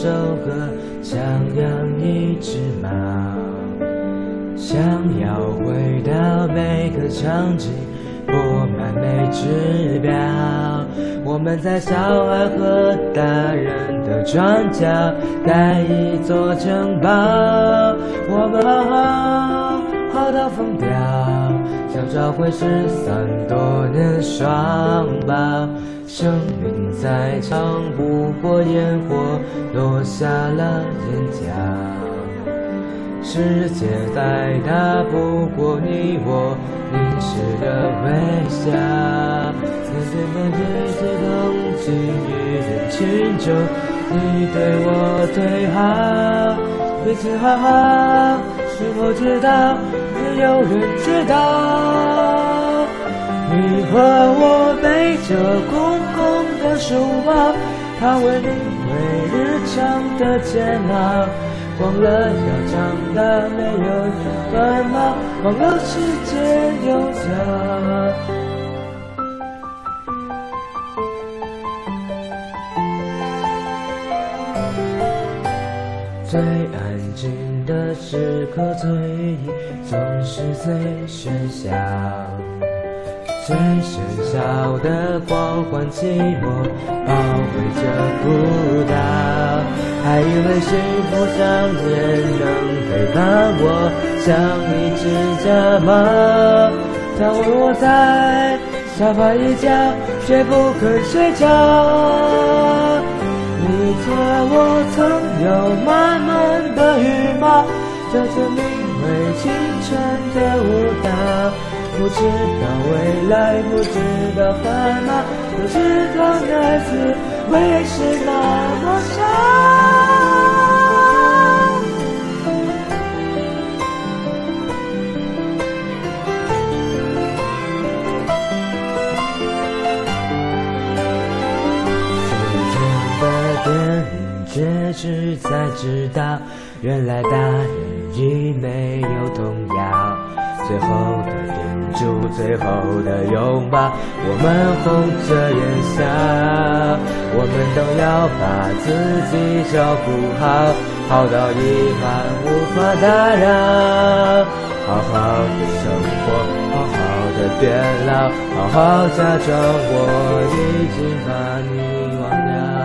首歌，想养一只猫，想要回到每个场景，播满每只表。我们在小孩和大人的转角盖一座城堡，我们好好好到疯掉，想找回失散多年双胞。生命再长不过烟火落下了眼角，世界再大不过你我凝视的微笑。面对面对最动情于人群中，你对我最好，彼此好好，是否知道？有人知道。你和我背着空空的书包，他为你为日常的煎熬，忘了要长大，没有烦恼，忘了时间有脚。最安静的时刻，最总是最喧嚣。最喧嚣的狂欢寂寞，包围着孤岛。还以为幸福上面能陪伴我，像一只家猫。它为我在沙发一角，却不肯睡觉。你猜我曾有满满的羽毛，这证明为青春的舞蹈。不知道未来，不知道烦恼，不知道日子会是那么结局才知道，原来大人已没有动摇。最后的叮嘱，最后的拥抱，我们红着眼笑。我们都要把自己照顾好，好到遗憾无法打扰。好好的生活，好好的变老，好好假装我已经把你忘掉。